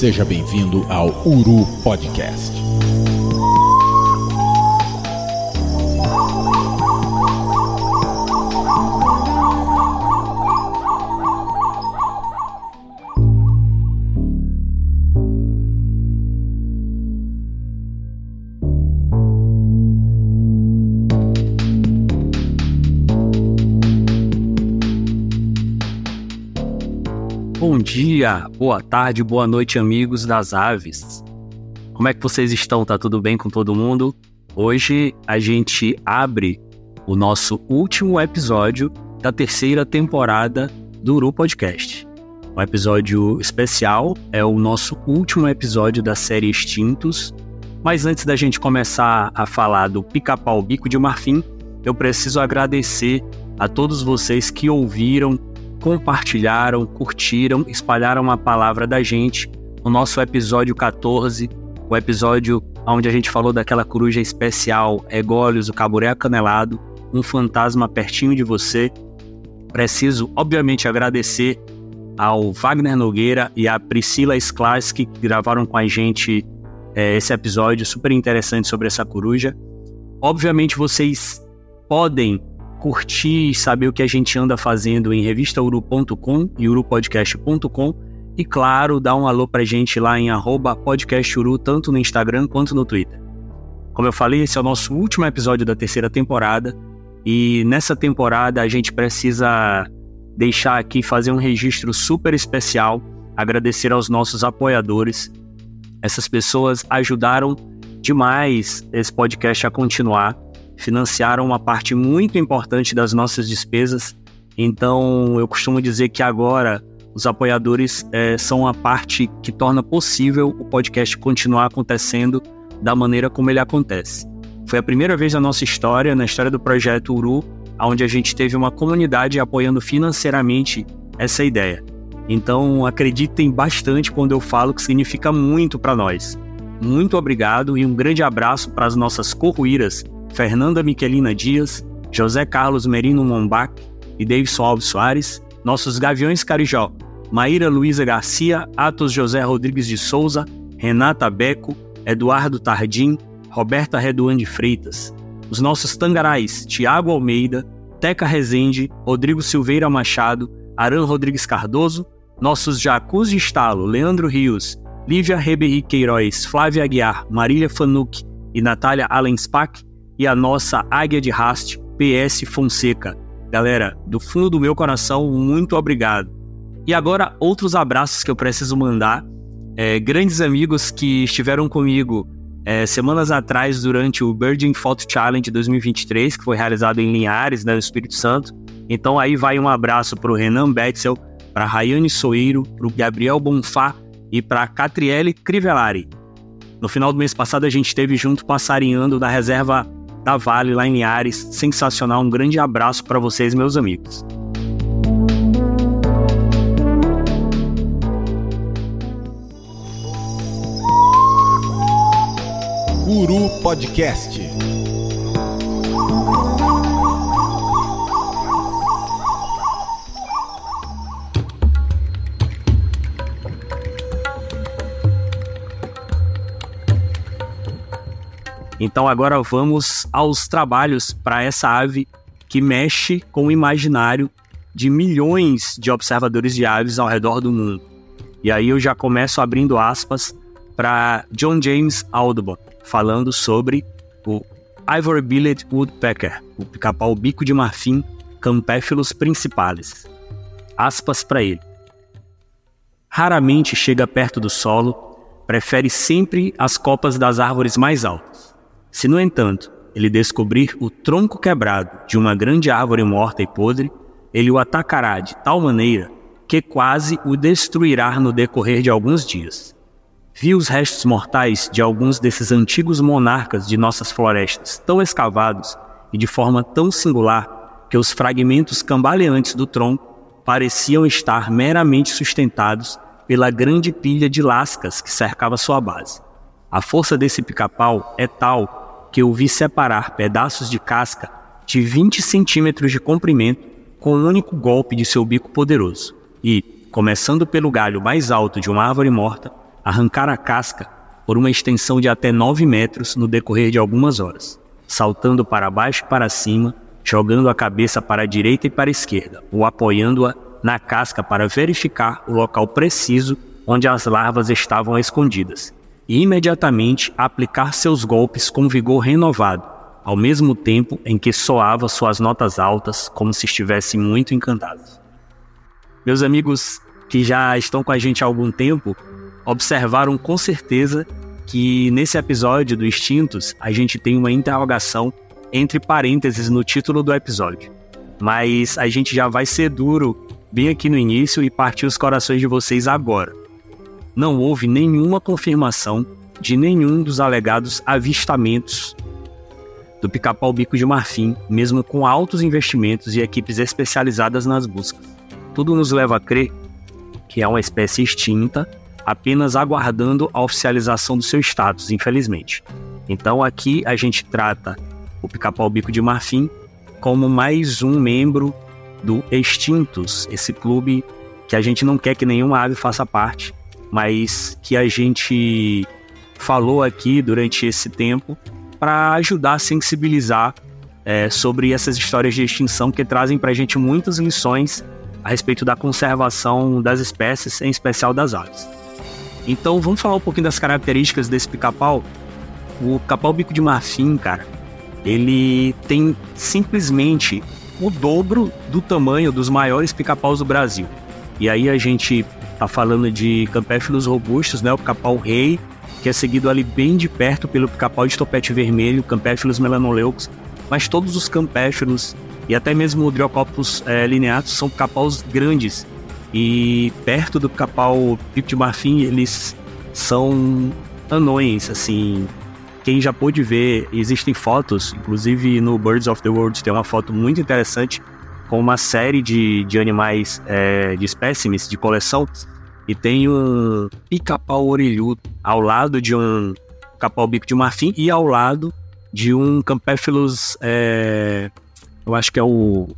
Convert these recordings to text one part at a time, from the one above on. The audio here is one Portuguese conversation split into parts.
Seja bem-vindo ao Uru Podcast. Dia, boa tarde, boa noite, amigos das aves. Como é que vocês estão? Tá tudo bem com todo mundo? Hoje a gente abre o nosso último episódio da terceira temporada do Uru Podcast. Um episódio especial, é o nosso último episódio da série Extintos. Mas antes da gente começar a falar do Pica-Pau Bico de Marfim, eu preciso agradecer a todos vocês que ouviram compartilharam, curtiram, espalharam a palavra da gente no nosso episódio 14, o episódio onde a gente falou daquela coruja especial Ególios, o caburé acanelado, um fantasma pertinho de você. Preciso, obviamente, agradecer ao Wagner Nogueira e à Priscila Sklas que gravaram com a gente é, esse episódio super interessante sobre essa coruja. Obviamente, vocês podem curtir e saber o que a gente anda fazendo em revistauru.com e urupodcast.com e claro, dá um alô pra gente lá em podcasturu, tanto no Instagram quanto no Twitter. Como eu falei, esse é o nosso último episódio da terceira temporada e nessa temporada a gente precisa deixar aqui fazer um registro super especial, agradecer aos nossos apoiadores. Essas pessoas ajudaram demais esse podcast a continuar financiaram uma parte muito importante das nossas despesas. Então, eu costumo dizer que agora os apoiadores é, são a parte que torna possível o podcast continuar acontecendo da maneira como ele acontece. Foi a primeira vez na nossa história, na história do projeto Uru, onde a gente teve uma comunidade apoiando financeiramente essa ideia. Então, acreditem bastante quando eu falo que significa muito para nós. Muito obrigado e um grande abraço para as nossas corruíras Fernanda Miquelina Dias, José Carlos Merino Mombach e Davidson Alves Soares, nossos Gaviões Carijó, Maíra Luiza Garcia, Atos José Rodrigues de Souza, Renata Beco, Eduardo Tardim, Roberta Reduan de Freitas, os nossos Tangarais, Tiago Almeida, Teca Rezende, Rodrigo Silveira Machado, Aran Rodrigues Cardoso, nossos Jacus de Estalo, Leandro Rios, Lívia Reberri Queiroz, Flávia Aguiar, Marília Fanuc e Natália Allenspack, e a nossa águia de haste, PS Fonseca. Galera, do fundo do meu coração, muito obrigado. E agora, outros abraços que eu preciso mandar. É, grandes amigos que estiveram comigo é, semanas atrás durante o Virgin Photo Challenge 2023, que foi realizado em Linhares, né, no Espírito Santo. Então aí vai um abraço para o Renan Betzel, para Rayane Soeiro, para o Gabriel Bonfá e para Catriele Crivellari. No final do mês passado a gente esteve junto passarinhando na reserva da Vale, lá em Linhares. Sensacional, um grande abraço para vocês, meus amigos. Guru Podcast. Então agora vamos aos trabalhos para essa ave que mexe com o imaginário de milhões de observadores de aves ao redor do mundo. E aí eu já começo abrindo aspas para John James Audubon, falando sobre o Ivory Billet Woodpecker, o pica-pau bico de marfim Campéfilos principales. Aspas para ele. Raramente chega perto do solo, prefere sempre as copas das árvores mais altas. Se, no entanto, ele descobrir o tronco quebrado de uma grande árvore morta e podre, ele o atacará de tal maneira que quase o destruirá no decorrer de alguns dias. Vi os restos mortais de alguns desses antigos monarcas de nossas florestas tão escavados e de forma tão singular que os fragmentos cambaleantes do tronco pareciam estar meramente sustentados pela grande pilha de lascas que cercava sua base. A força desse pica-pau é tal que eu vi separar pedaços de casca de 20 centímetros de comprimento com um único golpe de seu bico poderoso. E, começando pelo galho mais alto de uma árvore morta, arrancar a casca por uma extensão de até 9 metros no decorrer de algumas horas, saltando para baixo e para cima, jogando a cabeça para a direita e para a esquerda, ou apoiando-a na casca para verificar o local preciso onde as larvas estavam escondidas, e imediatamente aplicar seus golpes com vigor renovado, ao mesmo tempo em que soava suas notas altas como se estivesse muito encantado. Meus amigos que já estão com a gente há algum tempo observaram com certeza que nesse episódio do Instintos a gente tem uma interrogação entre parênteses no título do episódio. Mas a gente já vai ser duro bem aqui no início e partir os corações de vocês agora. Não houve nenhuma confirmação de nenhum dos alegados avistamentos do pica-pau bico de marfim, mesmo com altos investimentos e equipes especializadas nas buscas. Tudo nos leva a crer que é uma espécie extinta, apenas aguardando a oficialização do seu status, infelizmente. Então aqui a gente trata o pica-pau bico de marfim como mais um membro do Extintos, esse clube que a gente não quer que nenhuma ave faça parte, mas que a gente falou aqui durante esse tempo para ajudar a sensibilizar é, sobre essas histórias de extinção que trazem para a gente muitas lições a respeito da conservação das espécies, em especial das aves. Então vamos falar um pouquinho das características desse pica-pau. O pica-pau bico de marfim, cara, ele tem simplesmente o dobro do tamanho dos maiores pica-paus do Brasil. E aí a gente tá falando de campéfilos robustos, né? O pica-pau rei, que é seguido ali bem de perto pelo pica-pau de topete vermelho, campéfilos melanoleucos, mas todos os campéfilos e até mesmo o Driocoppus é, lineatus são pica-paus grandes. E perto do pica-pau pico de marfim, eles são anões, assim, quem já pôde ver, existem fotos, inclusive no Birds of the World tem uma foto muito interessante com uma série de, de animais, é, de espécimes de coleção, e tem um pica-pau orelhudo ao lado de um capau bico de marfim e ao lado de um Campéphilus, é, eu acho que é o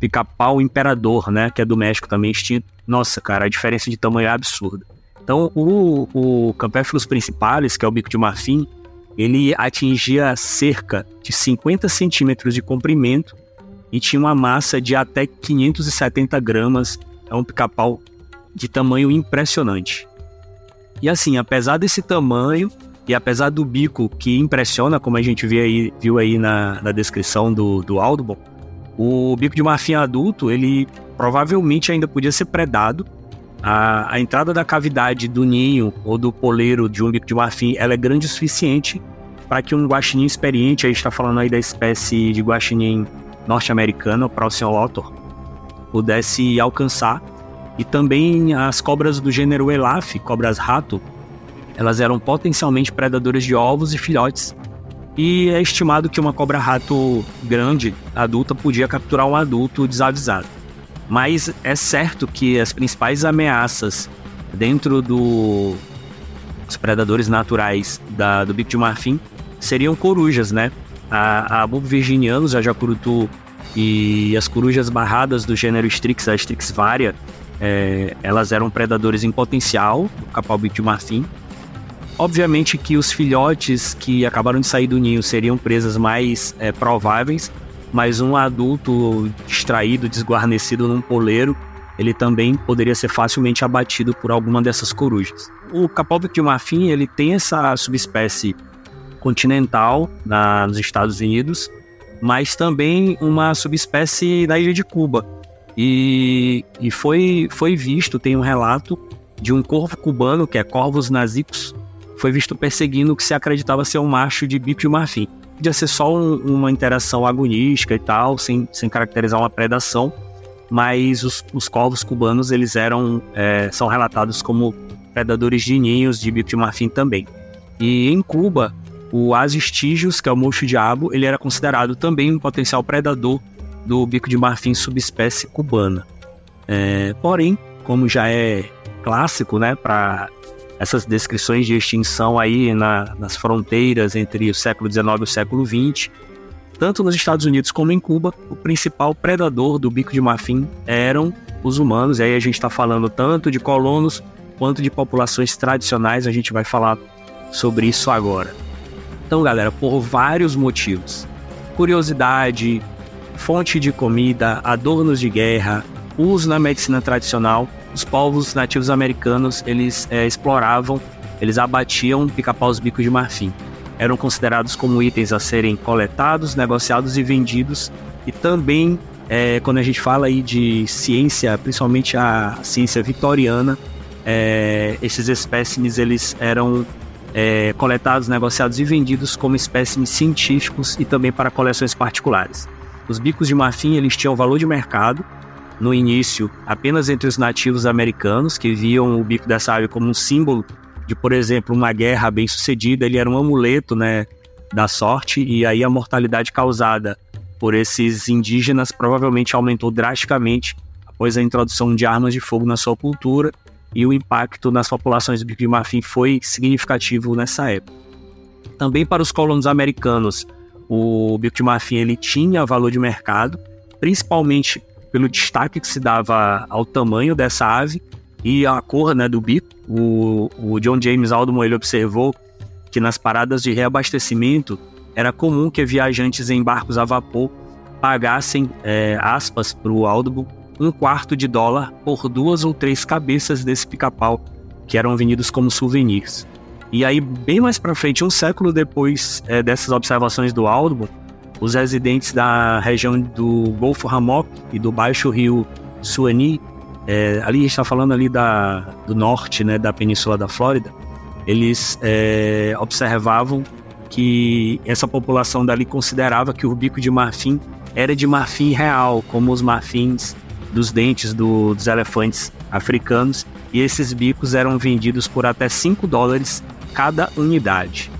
pica-pau imperador, né, que é do México também extinto. Nossa, cara, a diferença de tamanho é absurda. Então, o, o Campéphilus principalis, que é o bico de marfim, ele atingia cerca de 50 centímetros de comprimento e tinha uma massa de até 570 gramas. É um pica-pau de tamanho impressionante. E assim, apesar desse tamanho e apesar do bico que impressiona, como a gente viu aí, viu aí na, na descrição do, do Audubon, o bico de marfim adulto, ele provavelmente ainda podia ser predado a, a, entrada da cavidade do ninho ou do poleiro de um bico de marfim ela é grande o suficiente para que um guaxinim experiente, a gente está falando aí da espécie de guaxinim norte-americano, Procyon pudesse alcançar. E também as cobras do gênero Elaf, cobras rato, elas eram potencialmente predadoras de ovos e filhotes. E é estimado que uma cobra rato grande, adulta, podia capturar um adulto desavisado. Mas é certo que as principais ameaças dentro do, dos predadores naturais da, do bico de marfim seriam corujas, né? A, a Bulbo virginianus, a jacurutu e as corujas barradas do gênero Strix, a Strix varia, é, elas eram predadores em potencial do capau bico de marfim. Obviamente que os filhotes que acabaram de sair do ninho seriam presas mais é, prováveis, mas um adulto distraído, desguarnecido num poleiro, ele também poderia ser facilmente abatido por alguma dessas corujas. O capóbico de marfim, ele tem essa subespécie continental na, nos Estados Unidos, mas também uma subespécie na ilha de Cuba. E, e foi, foi visto, tem um relato de um corvo cubano, que é Corvus nasicus, foi visto perseguindo o que se acreditava ser um macho de bico de marfim podia ser só um, uma interação agonística e tal, sem, sem caracterizar uma predação, mas os, os corvos cubanos eles eram é, são relatados como predadores de ninhos de bico de marfim também. E em Cuba, o Asistígios, que é o mocho-diabo, ele era considerado também um potencial predador do bico de marfim subespécie cubana. É, porém, como já é clássico, né, para essas descrições de extinção aí na, nas fronteiras entre o século XIX e o século XX. Tanto nos Estados Unidos como em Cuba, o principal predador do bico de marfim eram os humanos. E aí a gente está falando tanto de colonos quanto de populações tradicionais. A gente vai falar sobre isso agora. Então, galera, por vários motivos: curiosidade, fonte de comida, adornos de guerra, uso na medicina tradicional, os povos nativos americanos eles é, exploravam, eles abatiam pica-paus bicos de marfim. Eram considerados como itens a serem coletados, negociados e vendidos. E também, é, quando a gente fala aí de ciência, principalmente a ciência vitoriana, é, esses espécimes eles eram é, coletados, negociados e vendidos como espécimes científicos e também para coleções particulares. Os bicos de marfim eles tinham valor de mercado, no início apenas entre os nativos americanos, que viam o bico dessa ave como um símbolo de, por exemplo, uma guerra bem sucedida, ele era um amuleto né, da sorte, e aí a mortalidade causada por esses indígenas provavelmente aumentou drasticamente após a introdução de armas de fogo na sua cultura, e o impacto nas populações do marfim foi significativo nessa época. Também para os colonos americanos, o marfim ele tinha valor de mercado, principalmente pelo destaque que se dava ao tamanho dessa ave e a cor né, do bico. O, o John James Aldman ele observou que nas paradas de reabastecimento era comum que viajantes em barcos a vapor pagassem, é, aspas, para o Aldman, um quarto de dólar por duas ou três cabeças desse pica-pau que eram vendidos como souvenirs. E aí, bem mais para frente, um século depois é, dessas observações do Aldman, os residentes da região do Golfo Hammock e do Baixo Rio Suani, é, ali está falando ali da, do norte, né, da península da Flórida, eles é, observavam que essa população dali considerava que o bico de marfim era de marfim real, como os marfins dos dentes do, dos elefantes africanos, e esses bicos eram vendidos por até 5 dólares cada unidade.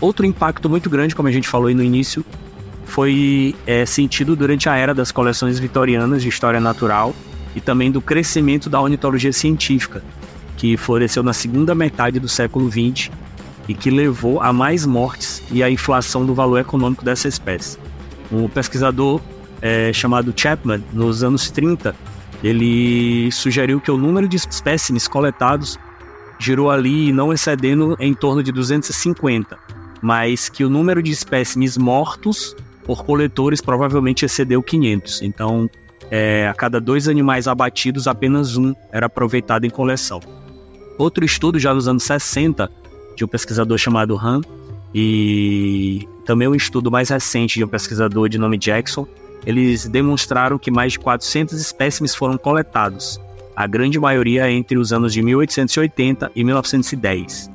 Outro impacto muito grande, como a gente falou aí no início, foi é, sentido durante a era das coleções vitorianas de história natural e também do crescimento da ornitologia científica, que floresceu na segunda metade do século XX e que levou a mais mortes e a inflação do valor econômico dessa espécie. Um pesquisador é, chamado Chapman, nos anos 30, ele sugeriu que o número de espécimes coletados girou ali não excedendo em torno de 250, mas que o número de espécimes mortos por coletores provavelmente excedeu 500. Então, é, a cada dois animais abatidos, apenas um era aproveitado em coleção. Outro estudo, já nos anos 60, de um pesquisador chamado Han, e também um estudo mais recente de um pesquisador de nome Jackson, eles demonstraram que mais de 400 espécimes foram coletados, a grande maioria entre os anos de 1880 e 1910.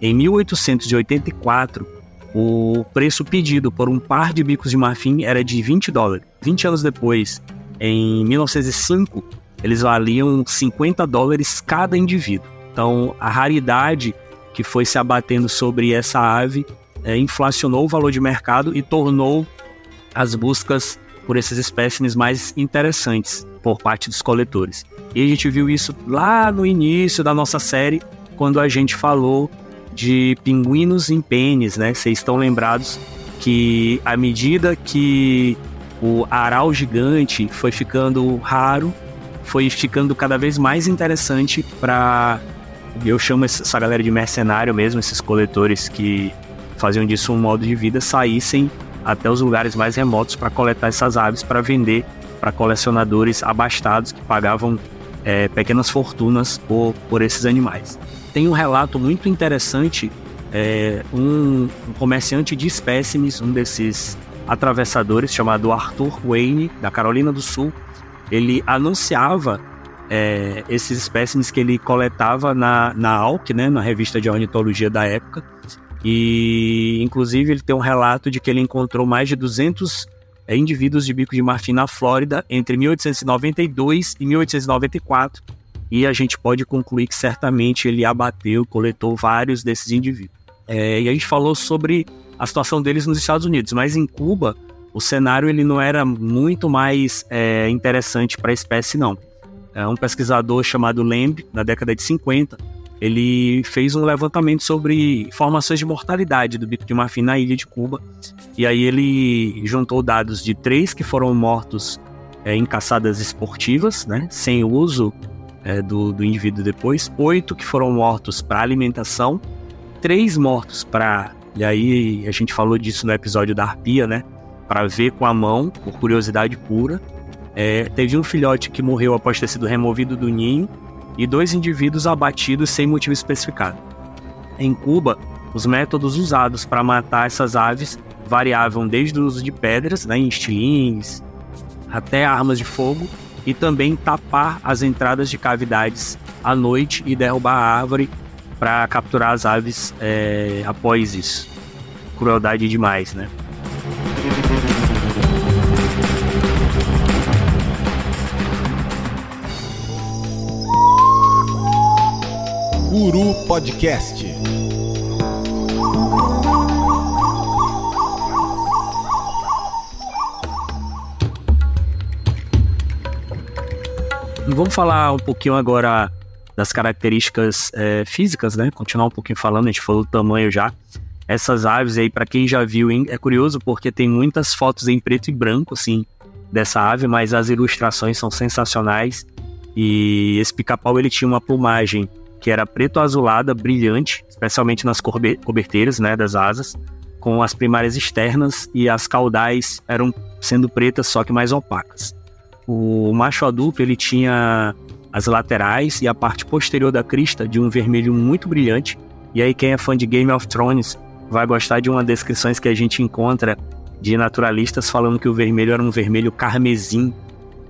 Em 1884, o preço pedido por um par de bicos de marfim era de 20 dólares. 20 anos depois, em 1905, eles valiam 50 dólares cada indivíduo. Então, a raridade que foi se abatendo sobre essa ave é, inflacionou o valor de mercado e tornou as buscas por esses espécimes mais interessantes por parte dos coletores. E a gente viu isso lá no início da nossa série, quando a gente falou de pinguinos em pênis, né? Vocês estão lembrados que à medida que o aral gigante foi ficando raro, foi ficando cada vez mais interessante para eu chamo essa galera de mercenário mesmo, esses coletores que faziam disso um modo de vida, saíssem até os lugares mais remotos para coletar essas aves para vender para colecionadores abastados que pagavam é, pequenas fortunas por, por esses animais tem um relato muito interessante. É, um, um comerciante de espécimes, um desses atravessadores, chamado Arthur Wayne, da Carolina do Sul, ele anunciava é, esses espécimes que ele coletava na, na né, na revista de ornitologia da época. E, inclusive, ele tem um relato de que ele encontrou mais de 200 é, indivíduos de bico de marfim na Flórida entre 1892 e 1894 e a gente pode concluir que certamente ele abateu, coletou vários desses indivíduos. É, e a gente falou sobre a situação deles nos Estados Unidos, mas em Cuba o cenário ele não era muito mais é, interessante para a espécie não. É um pesquisador chamado Lamb, na década de 50, ele fez um levantamento sobre informações de mortalidade do bico de marfim na ilha de Cuba. E aí ele juntou dados de três que foram mortos é, em caçadas esportivas, né, sem uso é, do, do indivíduo depois, oito que foram mortos para alimentação, três mortos para. E aí a gente falou disso no episódio da arpia, né? Para ver com a mão, por curiosidade pura. É, teve um filhote que morreu após ter sido removido do ninho e dois indivíduos abatidos sem motivo especificado. Em Cuba, os métodos usados para matar essas aves variavam desde o uso de pedras, né, em estilingues, até armas de fogo e também tapar as entradas de cavidades à noite e derrubar a árvore para capturar as aves é, após isso. Crueldade demais, né? Guru Podcast. Vamos falar um pouquinho agora das características é, físicas, né? Continuar um pouquinho falando, a gente falou do tamanho já. Essas aves aí, para quem já viu, é curioso porque tem muitas fotos em preto e branco, assim, dessa ave, mas as ilustrações são sensacionais. E esse pica-pau ele tinha uma plumagem que era preto-azulada, brilhante, especialmente nas coberteiras, né, das asas, com as primárias externas e as caudais eram sendo pretas, só que mais opacas. O macho adulto ele tinha as laterais e a parte posterior da crista de um vermelho muito brilhante. E aí quem é fã de Game of Thrones vai gostar de uma descrições que a gente encontra de naturalistas falando que o vermelho era um vermelho carmesim,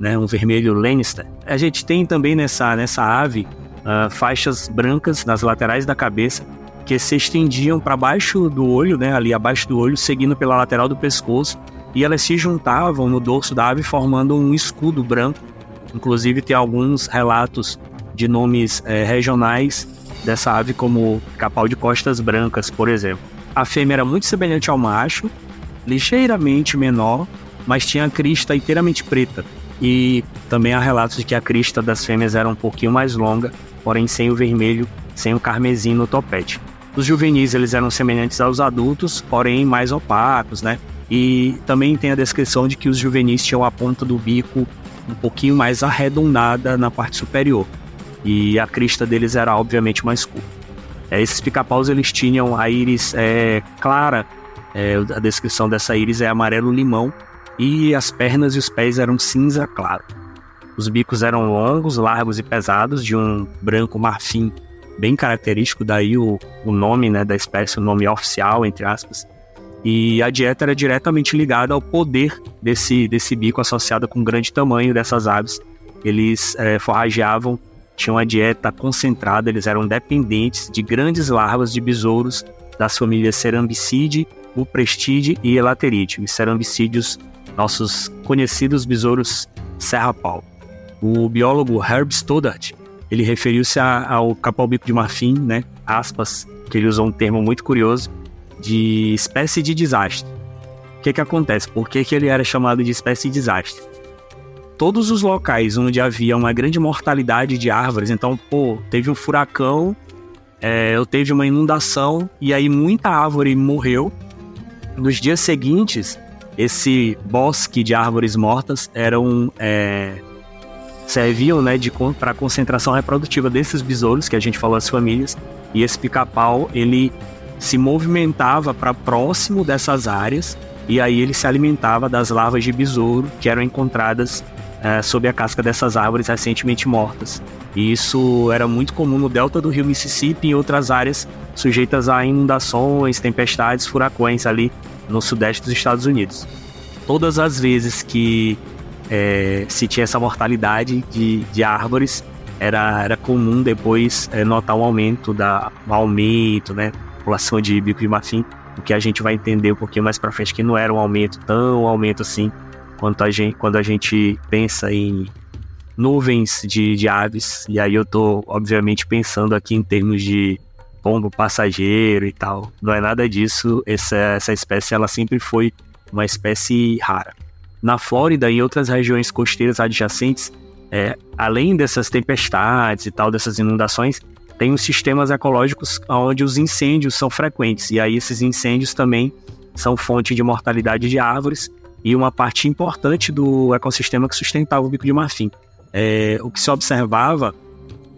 né, um vermelho Lannister. A gente tem também nessa, nessa ave uh, faixas brancas nas laterais da cabeça que se estendiam para baixo do olho, né, ali abaixo do olho, seguindo pela lateral do pescoço e elas se juntavam no dorso da ave formando um escudo branco. Inclusive tem alguns relatos de nomes é, regionais dessa ave, como capau de costas brancas, por exemplo. A fêmea era muito semelhante ao macho, ligeiramente menor, mas tinha a crista inteiramente preta. E também há relatos de que a crista das fêmeas era um pouquinho mais longa, porém sem o vermelho, sem o carmesim no topete. Os juvenis eles eram semelhantes aos adultos, porém mais opacos, né? E também tem a descrição de que os juvenis tinham a ponta do bico um pouquinho mais arredondada na parte superior. E a crista deles era obviamente mais curta. É, esses pica-paus eles tinham a íris é, clara, é, a descrição dessa íris é amarelo-limão, e as pernas e os pés eram cinza claro. Os bicos eram longos, largos e pesados, de um branco marfim bem característico, daí o, o nome né, da espécie, o nome oficial, entre aspas. E a dieta era diretamente ligada ao poder desse, desse bico associado com o grande tamanho dessas aves. Eles é, forrageavam, tinham uma dieta concentrada, eles eram dependentes de grandes larvas de besouros das famílias Cerambicide, Uprestide e Elateride, os cerambicídeos, nossos conhecidos besouros serra-pau. O biólogo Herb Stoddart, ele referiu-se ao capau-bico de marfim, né, aspas, que ele usou um termo muito curioso, de espécie de desastre. O que, que acontece? Por que, que ele era chamado de espécie de desastre? Todos os locais onde havia uma grande mortalidade de árvores, então, pô, teve um furacão, é, eu teve uma inundação e aí muita árvore morreu. Nos dias seguintes, esse bosque de árvores mortas eram é, serviam né, para a concentração reprodutiva desses besouros que a gente falou as famílias e esse pica-pau ele se movimentava para próximo dessas áreas e aí ele se alimentava das larvas de besouro que eram encontradas é, sob a casca dessas árvores recentemente mortas. E isso era muito comum no delta do rio Mississippi e em outras áreas sujeitas a inundações, tempestades, furacões ali no sudeste dos Estados Unidos. Todas as vezes que é, se tinha essa mortalidade de, de árvores, era, era comum depois é, notar um aumento da um aumento, né, população de bico de marfim, o que a gente vai entender um pouquinho mais para frente que não era um aumento tão aumento assim quanto a gente, quando a gente pensa em nuvens de, de aves. E aí eu tô, obviamente, pensando aqui em termos de pombo passageiro e tal. Não é nada disso. Essa, essa espécie ela sempre foi uma espécie rara. Na Flórida e outras regiões costeiras adjacentes, é, além dessas tempestades e tal, dessas inundações, tem os sistemas ecológicos onde os incêndios são frequentes. E aí esses incêndios também são fonte de mortalidade de árvores e uma parte importante do ecossistema que sustentava o bico de marfim. É, o que se observava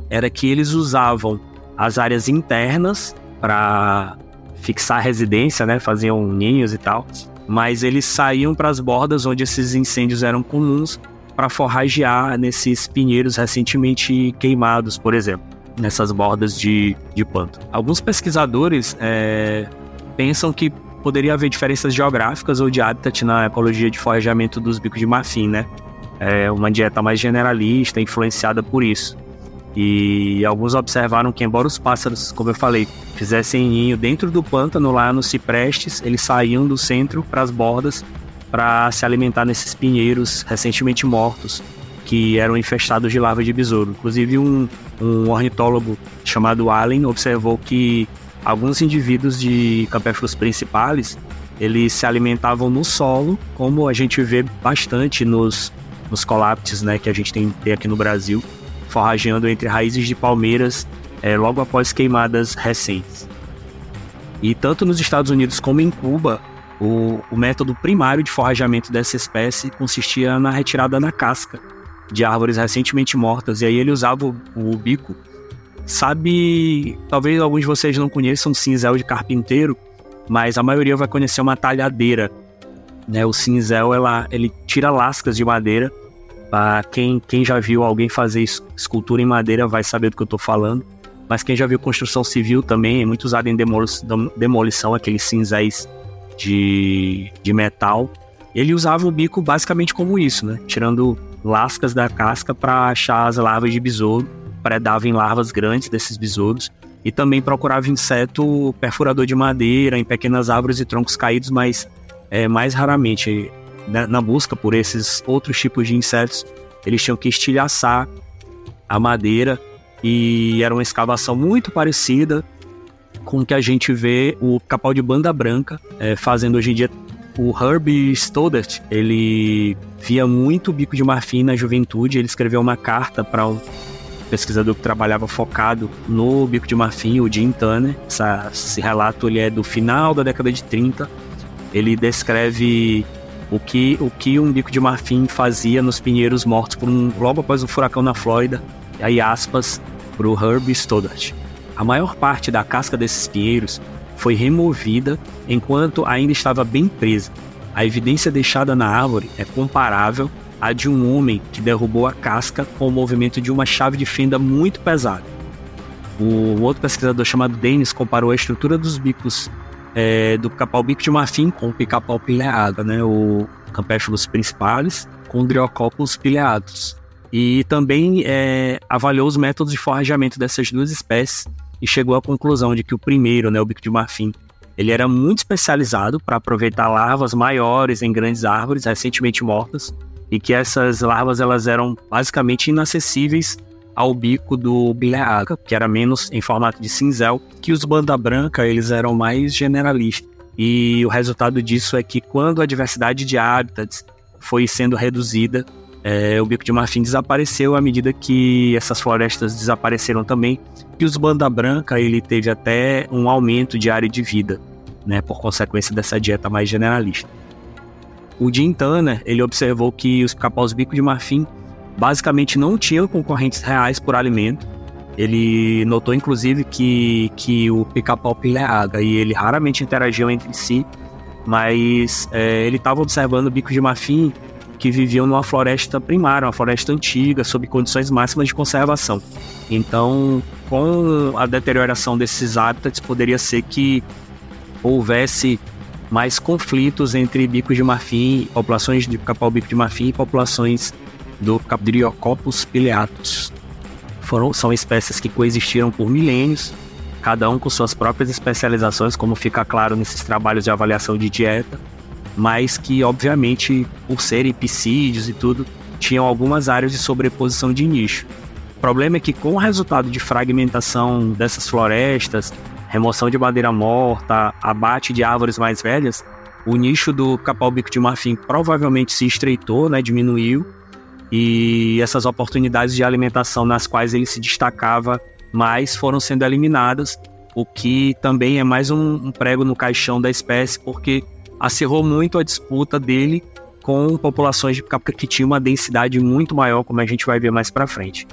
era que eles usavam as áreas internas para fixar residência, né? Faziam ninhos e tal. Mas eles saíam para as bordas onde esses incêndios eram comuns para forragear nesses pinheiros recentemente queimados, por exemplo, nessas bordas de, de panto. Alguns pesquisadores é, pensam que poderia haver diferenças geográficas ou de hábitat na ecologia de forrageamento dos bicos de marfim, né? É uma dieta mais generalista, influenciada por isso. E alguns observaram que, embora os pássaros, como eu falei, fizessem ninho dentro do pântano, lá nos ciprestes, eles saíam do centro para as bordas para se alimentar nesses pinheiros recentemente mortos, que eram infestados de larvas de besouro. Inclusive, um, um ornitólogo chamado Allen observou que alguns indivíduos de Campéfilos principais eles se alimentavam no solo, como a gente vê bastante nos, nos coláptis né, que a gente tem, tem aqui no Brasil forrageando entre raízes de palmeiras é, logo após queimadas recentes. E tanto nos Estados Unidos como em Cuba, o, o método primário de forrageamento dessa espécie consistia na retirada da casca de árvores recentemente mortas, e aí ele usava o, o bico. Sabe, talvez alguns de vocês não conheçam o cinzel de carpinteiro, mas a maioria vai conhecer uma talhadeira. Né? O cinzel ela, ele tira lascas de madeira para quem, quem já viu alguém fazer escultura em madeira vai saber do que eu estou falando. Mas quem já viu construção civil também, é muito usado em demolição, aqueles cinzéis de, de metal. Ele usava o bico basicamente como isso, né? Tirando lascas da casca para achar as larvas de besouro, predava em larvas grandes desses besouros e também procurava inseto perfurador de madeira em pequenas árvores e troncos caídos, mas é, mais raramente na, na busca por esses outros tipos de insetos, eles tinham que estilhaçar a madeira e era uma escavação muito parecida com o que a gente vê o capau de banda branca é, fazendo hoje em dia. O Herbie Stoddart, ele via muito bico de marfim na juventude, ele escreveu uma carta para um pesquisador que trabalhava focado no bico de marfim, o Jim Tanner. Essa, esse relato ele é do final da década de 30. Ele descreve o que, o que um bico de marfim fazia nos pinheiros mortos por um, logo após o furacão na Flórida, e aí aspas para o Herb Stoddart. A maior parte da casca desses pinheiros foi removida enquanto ainda estava bem presa. A evidência deixada na árvore é comparável à de um homem que derrubou a casca com o movimento de uma chave de fenda muito pesada. Um outro pesquisador chamado Dennis comparou a estrutura dos bicos é, do pica-pau bico de marfim com o pica-pau pileado, né? O Campéchulos principais com o Driocopus pileatus. E também é, avaliou os métodos de forrageamento dessas duas espécies e chegou à conclusão de que o primeiro, né, o bico de marfim, ele era muito especializado para aproveitar larvas maiores em grandes árvores recentemente mortas e que essas larvas elas eram basicamente inacessíveis ao bico do Bileaga, que era menos em formato de cinzel, que os banda branca eles eram mais generalistas. E o resultado disso é que quando a diversidade de hábitats foi sendo reduzida, é, o bico de marfim desapareceu à medida que essas florestas desapareceram também, e os banda branca ele teve até um aumento de área de vida, né, por consequência dessa dieta mais generalista. O Jim ele observou que os capós bico de marfim basicamente não tinham concorrentes reais por alimento. Ele notou, inclusive, que, que o pica-pau pilhada e ele raramente interagiam entre si, mas é, ele estava observando bicos de marfim que viviam numa floresta primária, uma floresta antiga, sob condições máximas de conservação. Então, com a deterioração desses hábitats, poderia ser que houvesse mais conflitos entre bicos de marfim, populações de pica-pau bico de marfim e populações do Capdriocopus pileatus. Foram, são espécies que coexistiram por milênios, cada um com suas próprias especializações, como fica claro nesses trabalhos de avaliação de dieta, mas que, obviamente, por serem psídios e tudo, tinham algumas áreas de sobreposição de nicho. O problema é que, com o resultado de fragmentação dessas florestas, remoção de madeira morta, abate de árvores mais velhas, o nicho do capau-bico de marfim provavelmente se estreitou, né, diminuiu, e essas oportunidades de alimentação nas quais ele se destacava mais foram sendo eliminadas, o que também é mais um, um prego no caixão da espécie, porque acirrou muito a disputa dele com populações de capca que tinham uma densidade muito maior, como a gente vai ver mais para frente.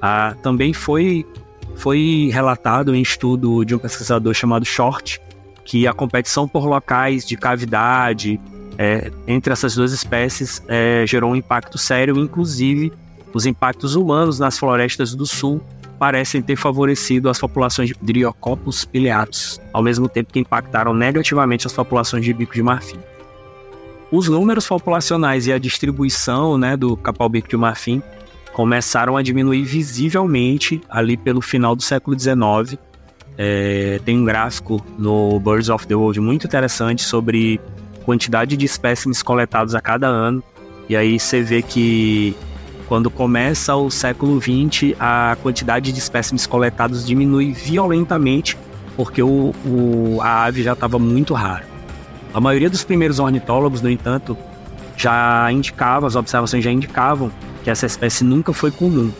Ah, também foi, foi relatado em estudo de um pesquisador chamado Short que a competição por locais de cavidade é, entre essas duas espécies é, gerou um impacto sério, inclusive os impactos humanos nas florestas do sul parecem ter favorecido as populações de Dryocopus pileatus, ao mesmo tempo que impactaram negativamente as populações de bico de marfim. Os números populacionais e a distribuição né, do capau-bico de marfim começaram a diminuir visivelmente ali pelo final do século XIX. É, tem um gráfico no Birds of the World muito interessante sobre quantidade de espécimes coletados a cada ano. E aí você vê que quando começa o século XX, a quantidade de espécimes coletados diminui violentamente, porque o, o a ave já estava muito rara. A maioria dos primeiros ornitólogos, no entanto, já indicava, as observações já indicavam que essa espécie nunca foi comum,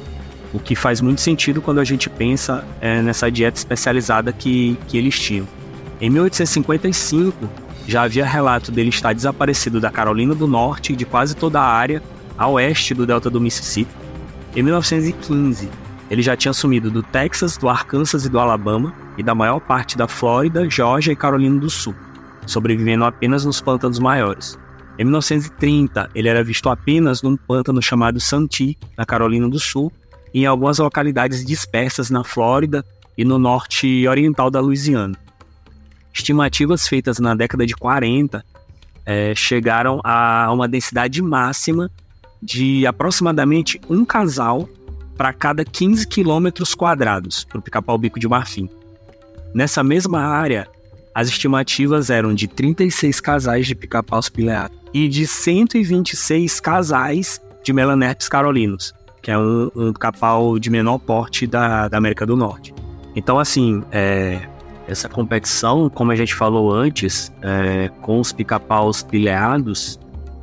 o que faz muito sentido quando a gente pensa é, nessa dieta especializada que, que eles tinham. Em 1855, já havia relato dele estar desaparecido da Carolina do Norte e de quase toda a área a oeste do delta do Mississippi. Em 1915, ele já tinha sumido do Texas, do Arkansas e do Alabama e da maior parte da Flórida, Geórgia e Carolina do Sul, sobrevivendo apenas nos pântanos maiores. Em 1930, ele era visto apenas num pântano chamado Santee, na Carolina do Sul, e em algumas localidades dispersas na Flórida e no norte oriental da Louisiana. Estimativas feitas na década de 40 é, chegaram a uma densidade máxima de aproximadamente um casal para cada 15 quilômetros quadrados para o pica-pau bico de marfim. Nessa mesma área, as estimativas eram de 36 casais de pica-paus pileados e de 126 casais de melanerpes carolinos, que é um, um pica-pau de menor porte da, da América do Norte. Então, assim, é, essa competição, como a gente falou antes, é, com os pica-paus pileados,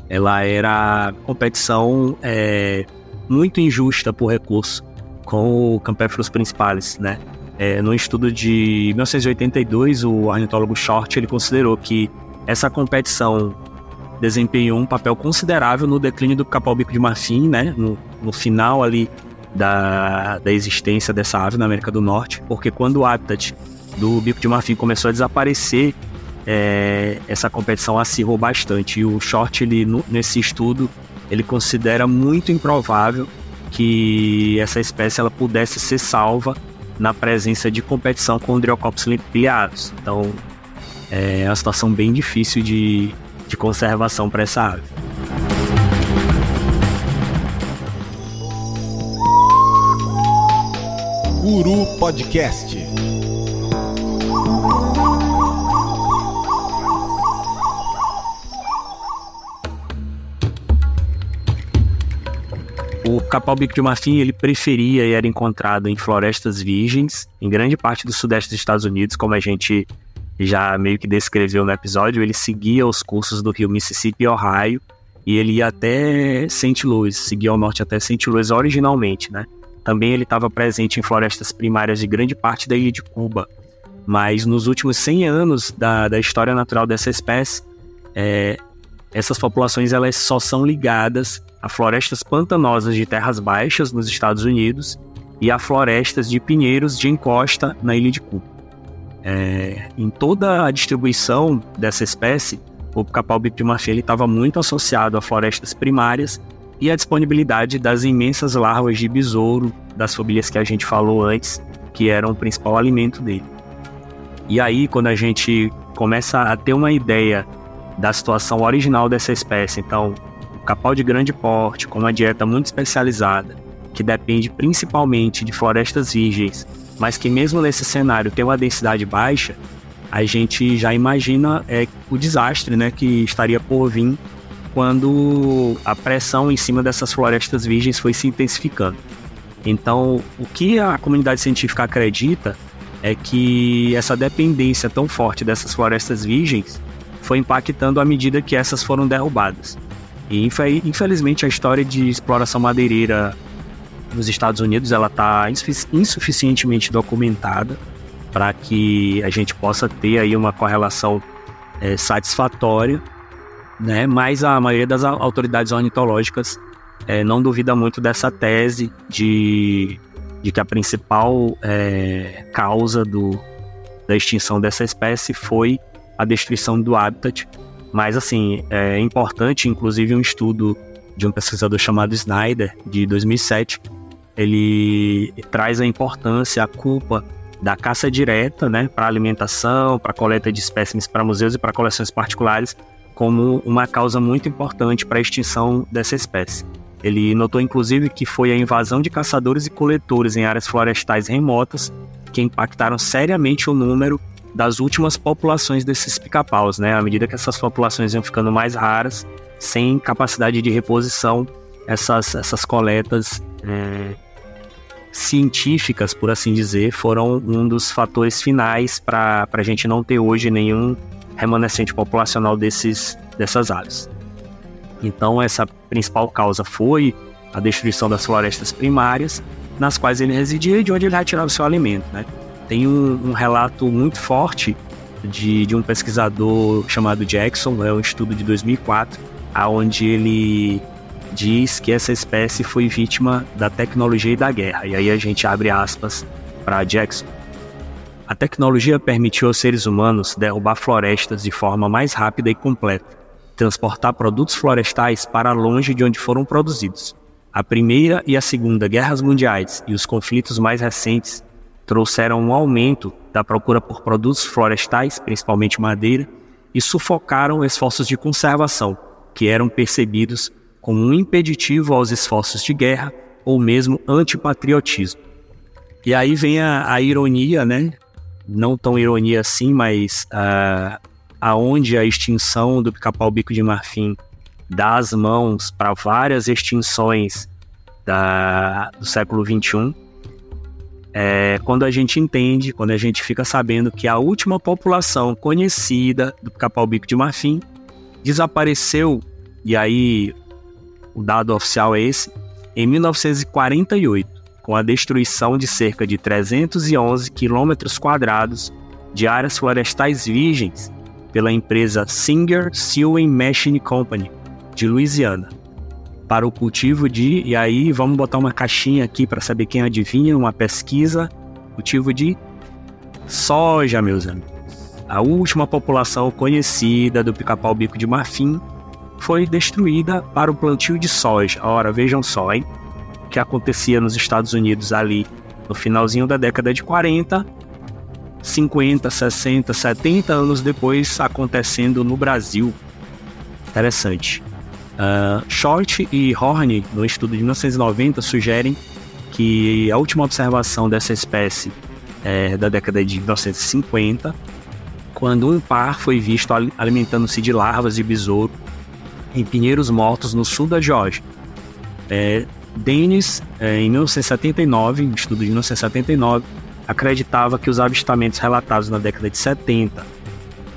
ela era competição é, muito injusta por recurso com o Campéferos Principales, né? É, no estudo de 1982, o ornitólogo Short ele considerou que essa competição desempenhou um papel considerável no declínio do capau-bico de marfim, né? No, no final ali da, da existência dessa ave na América do Norte, porque quando o habitat do bico de marfim começou a desaparecer é, essa competição acirrou bastante. E o Short, ele, no, nesse estudo, ele considera muito improvável que essa espécie ela pudesse ser salva na presença de competição com o Driocops limpiados. Então, é uma situação bem difícil de, de conservação para essa ave. Uru Podcast. O capau-bico de marfim ele preferia e era encontrado em florestas virgens, em grande parte do sudeste dos Estados Unidos, como a gente já meio que descreveu no episódio. Ele seguia os cursos do rio Mississippi e Ohio e ele ia até St. Louis, seguia ao norte até St. Louis originalmente, né? Também ele estava presente em florestas primárias de grande parte da ilha de Cuba, mas nos últimos 100 anos da, da história natural dessa espécie, é, essas populações elas só são ligadas a florestas pantanosas de terras baixas nos Estados Unidos e a florestas de pinheiros de encosta na ilha de Cuba. É, em toda a distribuição dessa espécie, o capau-bico de marfim estava muito associado a florestas primárias e a disponibilidade das imensas larvas de besouro, das famílias que a gente falou antes, que eram o principal alimento dele. E aí, quando a gente começa a ter uma ideia da situação original dessa espécie, então capau de grande porte, com uma dieta muito especializada, que depende principalmente de florestas virgens, mas que mesmo nesse cenário tem uma densidade baixa, a gente já imagina é, o desastre né, que estaria por vir quando a pressão em cima dessas florestas virgens foi se intensificando. Então, o que a comunidade científica acredita é que essa dependência tão forte dessas florestas virgens foi impactando à medida que essas foram derrubadas. E infelizmente a história de exploração madeireira nos Estados Unidos ela está insuficientemente documentada para que a gente possa ter aí uma correlação é, satisfatória, né? Mas a maioria das autoridades ornitológicas é, não duvida muito dessa tese de de que a principal é, causa do, da extinção dessa espécie foi a destruição do habitat. Mas, assim, é importante, inclusive, um estudo de um pesquisador chamado Snyder, de 2007, ele traz a importância, a culpa da caça direta, né, para alimentação, para coleta de espécimes para museus e para coleções particulares, como uma causa muito importante para a extinção dessa espécie. Ele notou inclusive que foi a invasão de caçadores e coletores em áreas florestais remotas que impactaram seriamente o número das últimas populações desses pica-paus, né? À medida que essas populações iam ficando mais raras, sem capacidade de reposição, essas, essas coletas é, científicas, por assim dizer, foram um dos fatores finais para a gente não ter hoje nenhum remanescente populacional desses, dessas aves. Então, essa principal causa foi a destruição das florestas primárias, nas quais ele residia e de onde ele retirava o seu alimento. Né? Tem um, um relato muito forte de, de, um pesquisador chamado Jackson, é um estudo de 2004, aonde ele diz que essa espécie foi vítima da tecnologia e da guerra. E aí a gente abre aspas para Jackson. A tecnologia permitiu aos seres humanos derrubar florestas de forma mais rápida e completa, transportar produtos florestais para longe de onde foram produzidos. A Primeira e a Segunda Guerras Mundiais e os conflitos mais recentes trouxeram um aumento da procura por produtos florestais, principalmente madeira, e sufocaram esforços de conservação, que eram percebidos como um impeditivo aos esforços de guerra ou mesmo antipatriotismo. E aí vem a, a ironia, né? não tão ironia assim, mas uh, aonde a extinção do pica-pau bico de marfim dá as mãos para várias extinções da, do século XXI, é quando a gente entende, quando a gente fica sabendo que a última população conhecida do pica-pau bico de marfim desapareceu, e aí o dado oficial é esse, em 1948 com a destruição de cerca de 311 quilômetros quadrados de áreas florestais virgens pela empresa Singer Sewing Machine Company, de Louisiana, para o cultivo de, e aí vamos botar uma caixinha aqui para saber quem adivinha, uma pesquisa, cultivo de soja, meus amigos. A última população conhecida do pica-pau bico de marfim foi destruída para o plantio de soja. Ora, vejam só, hein? que acontecia nos Estados Unidos ali no finalzinho da década de 40, 50, 60, 70 anos depois acontecendo no Brasil. Interessante. Uh, Short e Horne, no estudo de 1990, sugerem que a última observação dessa espécie é da década de 1950, quando um par foi visto alimentando-se de larvas de besouro em pinheiros mortos no sul da Geórgia. É, Dennis, é, em 1979, um estudo de 1979, acreditava que os avistamentos relatados na década de 70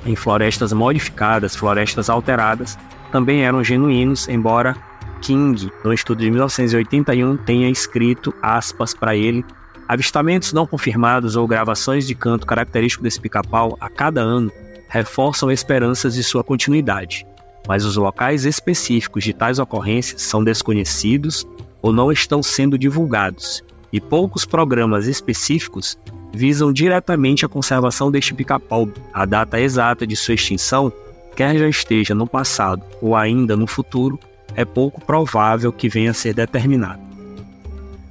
em florestas modificadas, florestas alteradas, também eram genuínos, embora King, no estudo de 1981, tenha escrito aspas para ele Avistamentos não confirmados ou gravações de canto característico desse pica-pau a cada ano reforçam esperanças de sua continuidade, mas os locais específicos de tais ocorrências são desconhecidos ou não estão sendo divulgados, e poucos programas específicos visam diretamente a conservação deste pica-pau. A data exata de sua extinção, quer já esteja no passado ou ainda no futuro, é pouco provável que venha a ser determinado.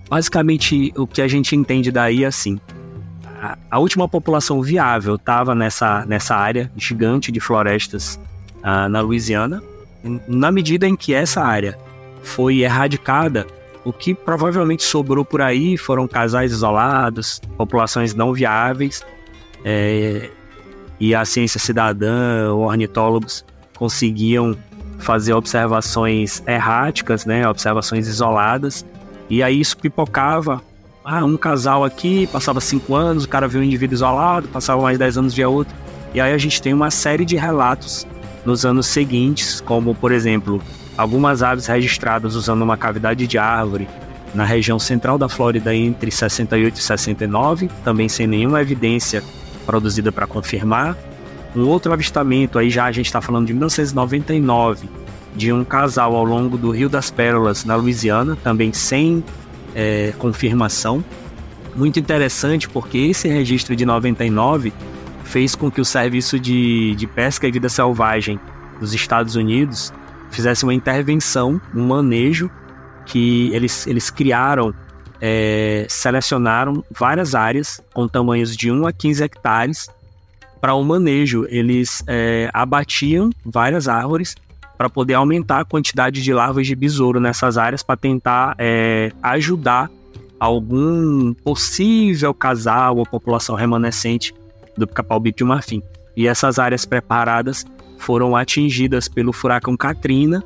Basicamente, o que a gente entende daí é assim: a, última população viável estava nessa, nessa área gigante de florestas uh, na Louisiana. Na medida em que essa área foi erradicada o que provavelmente sobrou por aí foram casais isolados, populações não viáveis, é, e a ciência cidadã, ornitólogos, conseguiam fazer observações erráticas, né, observações isoladas, e aí isso pipocava. Ah, um casal aqui, passava cinco anos, o cara viu um indivíduo isolado, passava mais dez anos, via outro. E aí a gente tem uma série de relatos nos anos seguintes, como por exemplo algumas aves registradas usando uma cavidade de árvore na região central da Flórida entre 68 e 69, também sem nenhuma evidência produzida para confirmar. Um outro avistamento, aí já a gente está falando de 1999, de um casal ao longo do Rio das Pérolas, na Louisiana, também sem é, confirmação. muito interessante porque esse registro de 99 fez com que o Serviço de, de Pesca e Vida Selvagem dos Estados Unidos fizesse uma intervenção, um manejo, que eles, eles criaram, é, selecionaram várias áreas com tamanhos de 1 a 15 hectares para o um manejo. Eles é, abatiam várias árvores para poder aumentar a quantidade de larvas de besouro nessas áreas para tentar é, ajudar algum possível casal ou população remanescente do pica-pau bico de marfim. E essas áreas preparadas foram atingidas pelo furacão Katrina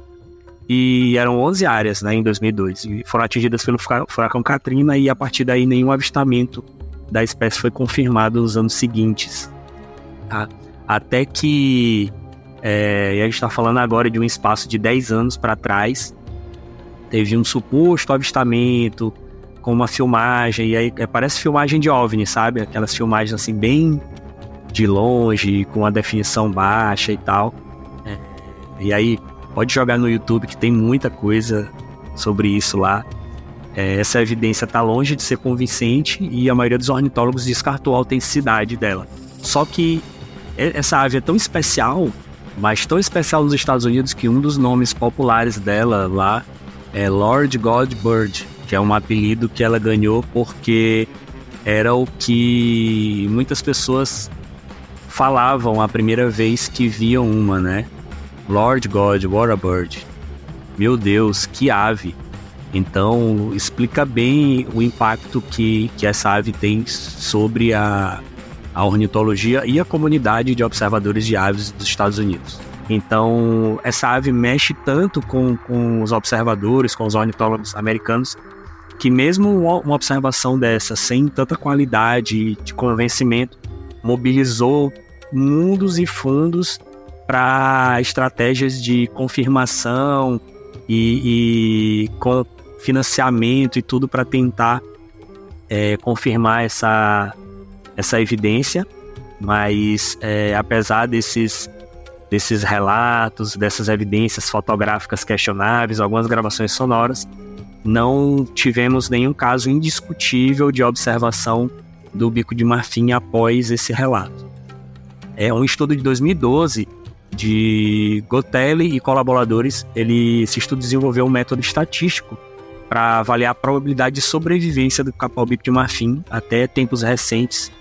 e eram 11 áreas né, em 2002. E foram atingidas pelo furacão Katrina e a partir daí nenhum avistamento da espécie foi confirmado nos anos seguintes. Tá? Até que é, e a gente está falando agora de um espaço de 10 anos para trás. Teve um suposto avistamento com uma filmagem, e aí é, parece filmagem de OVNI, sabe? Aquelas filmagens assim, bem de longe, com a definição baixa e tal. É, e aí, pode jogar no YouTube que tem muita coisa sobre isso lá. É, essa evidência está longe de ser convincente e a maioria dos ornitólogos descartou a autenticidade dela. Só que essa ave é tão especial mas tão especial nos Estados Unidos que um dos nomes populares dela lá é Lord God Bird, que é um apelido que ela ganhou porque era o que muitas pessoas falavam a primeira vez que viam uma, né? Lord God, what a bird. Meu Deus, que ave. Então, explica bem o impacto que, que essa ave tem sobre a, a ornitologia e a comunidade de observadores de aves dos Estados Unidos. Então, essa ave mexe tanto com, com os observadores, com os ornitólogos americanos, que mesmo uma observação dessa, sem tanta qualidade de convencimento, mobilizou mundos e fundos para estratégias de confirmação e, e, com financiamento e tudo para tentar é, confirmar essa, essa evidência, mas é, apesar desses, desses relatos, dessas evidências fotográficas questionáveis, algumas gravações sonoras, não tivemos nenhum caso indiscutível de observação do bico de marfim após esse relato. É um estudo de 2012 de Gotelli e colaboradores. Ele, esse estudo desenvolveu um método estatístico para avaliar a probabilidade de sobrevivência do capau bico de marfim até tempos recentes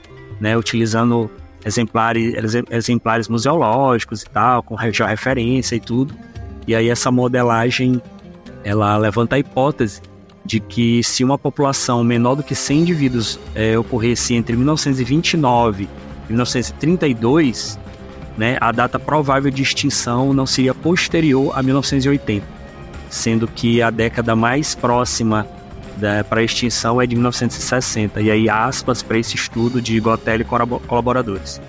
né, utilizando exemplares, exemplares museológicos e tal, com referência e tudo. E aí essa modelagem, ela levanta a hipótese de que se uma população menor do que 100 indivíduos é, ocorresse entre 1929 e 1932, né, a data provável de extinção não seria posterior a 1980, sendo que a década mais próxima para extinção é de 1960, e aí aspas para esse estudo de Gotelli e colaboradores.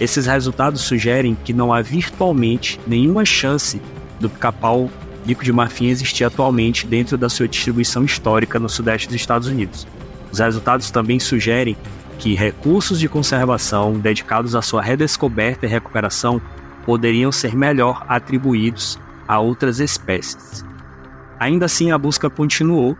Esses resultados sugerem que não há virtualmente nenhuma chance do pica-pau bico de marfim existir atualmente dentro da sua distribuição histórica no sudeste dos Estados Unidos. Os resultados também sugerem que recursos de conservação dedicados à sua redescoberta e recuperação poderiam ser melhor atribuídos a outras espécies. Ainda assim, a busca continuou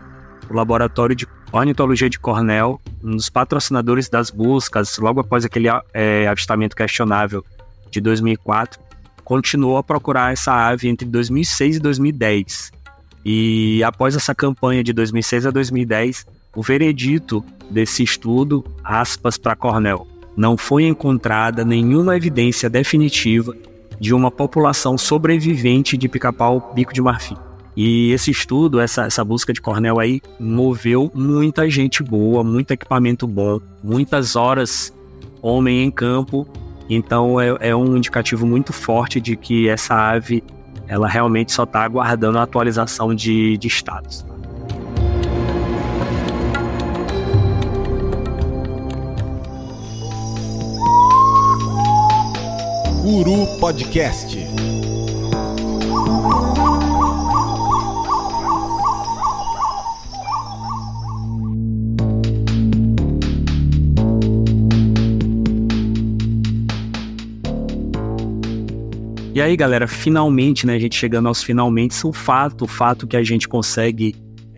o Laboratório de Ornitologia de Cornell, um dos patrocinadores das buscas, logo após aquele é, avistamento questionável de 2004, continuou a procurar essa ave entre 2006 e 2010. E após essa campanha de 2006 a 2010, o veredito desse estudo, aspas para Cornell, não foi encontrada nenhuma evidência definitiva de uma população sobrevivente de pica-pau bico de marfim. E esse estudo, essa, essa busca de Cornell aí, moveu muita gente boa, muito equipamento bom, muitas horas homem em campo. Então é, é um indicativo muito forte de que essa ave ela realmente só está aguardando a atualização de, de status. Guru Podcast. E aí, galera, finalmente, né, a gente chegando aos finalmente, o fato, o fato que a gente consegue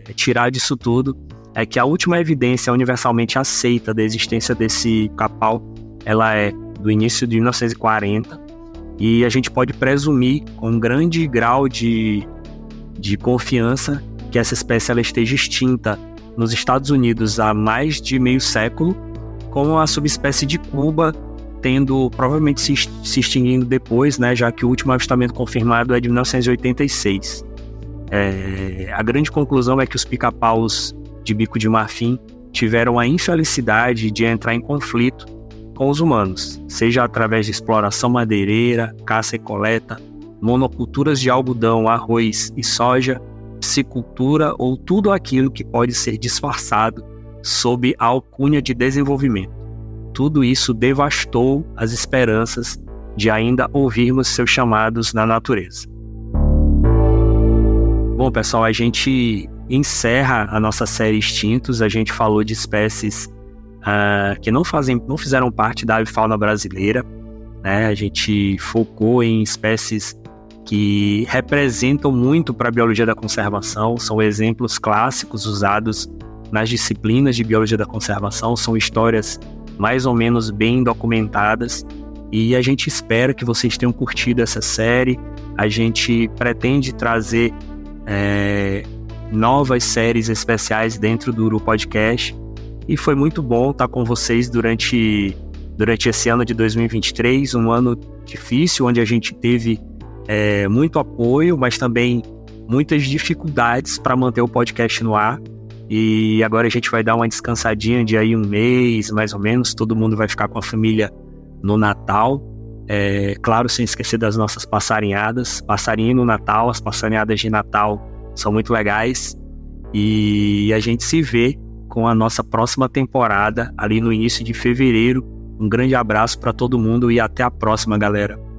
eh, tirar disso tudo é que a última evidência universalmente aceita da existência desse capau, ela é do início de 1940, e a gente pode presumir com um grande grau de, de confiança que essa espécie ela esteja extinta nos Estados Unidos há mais de meio século, com a subespécie de Cuba tendo provavelmente se, se extinguindo depois, né, já que o último avistamento confirmado é de 1986. É, a grande conclusão é que os pica-paus de bico de marfim tiveram a infelicidade de entrar em conflito com os humanos, seja através de exploração madeireira, caça e coleta, monoculturas de algodão, arroz e soja, piscicultura ou tudo aquilo que pode ser disfarçado sob a alcunha de desenvolvimento. Tudo isso devastou as esperanças de ainda ouvirmos seus chamados na natureza. Bom, pessoal, a gente encerra a nossa série Extintos. A gente falou de espécies uh, que não, fazem, não fizeram parte da avifauna brasileira. Né? A gente focou em espécies que representam muito para a biologia da conservação, são exemplos clássicos usados nas disciplinas de biologia da conservação, são histórias mais ou menos bem documentadas. E a gente espera que vocês tenham curtido essa série. A gente pretende trazer é, novas séries especiais dentro do Uru Podcast. E foi muito bom estar com vocês durante, durante esse ano de 2023, um ano difícil, onde a gente teve é, muito apoio, mas também muitas dificuldades para manter o podcast no ar. E agora a gente vai dar uma descansadinha de aí um mês, mais ou menos. Todo mundo vai ficar com a família no Natal. É, claro, sem esquecer das nossas passarinhadas. Passarinho no Natal, as passarinhadas de Natal são muito legais. E a gente se vê com a nossa próxima temporada ali no início de fevereiro. Um grande abraço para todo mundo e até a próxima, galera.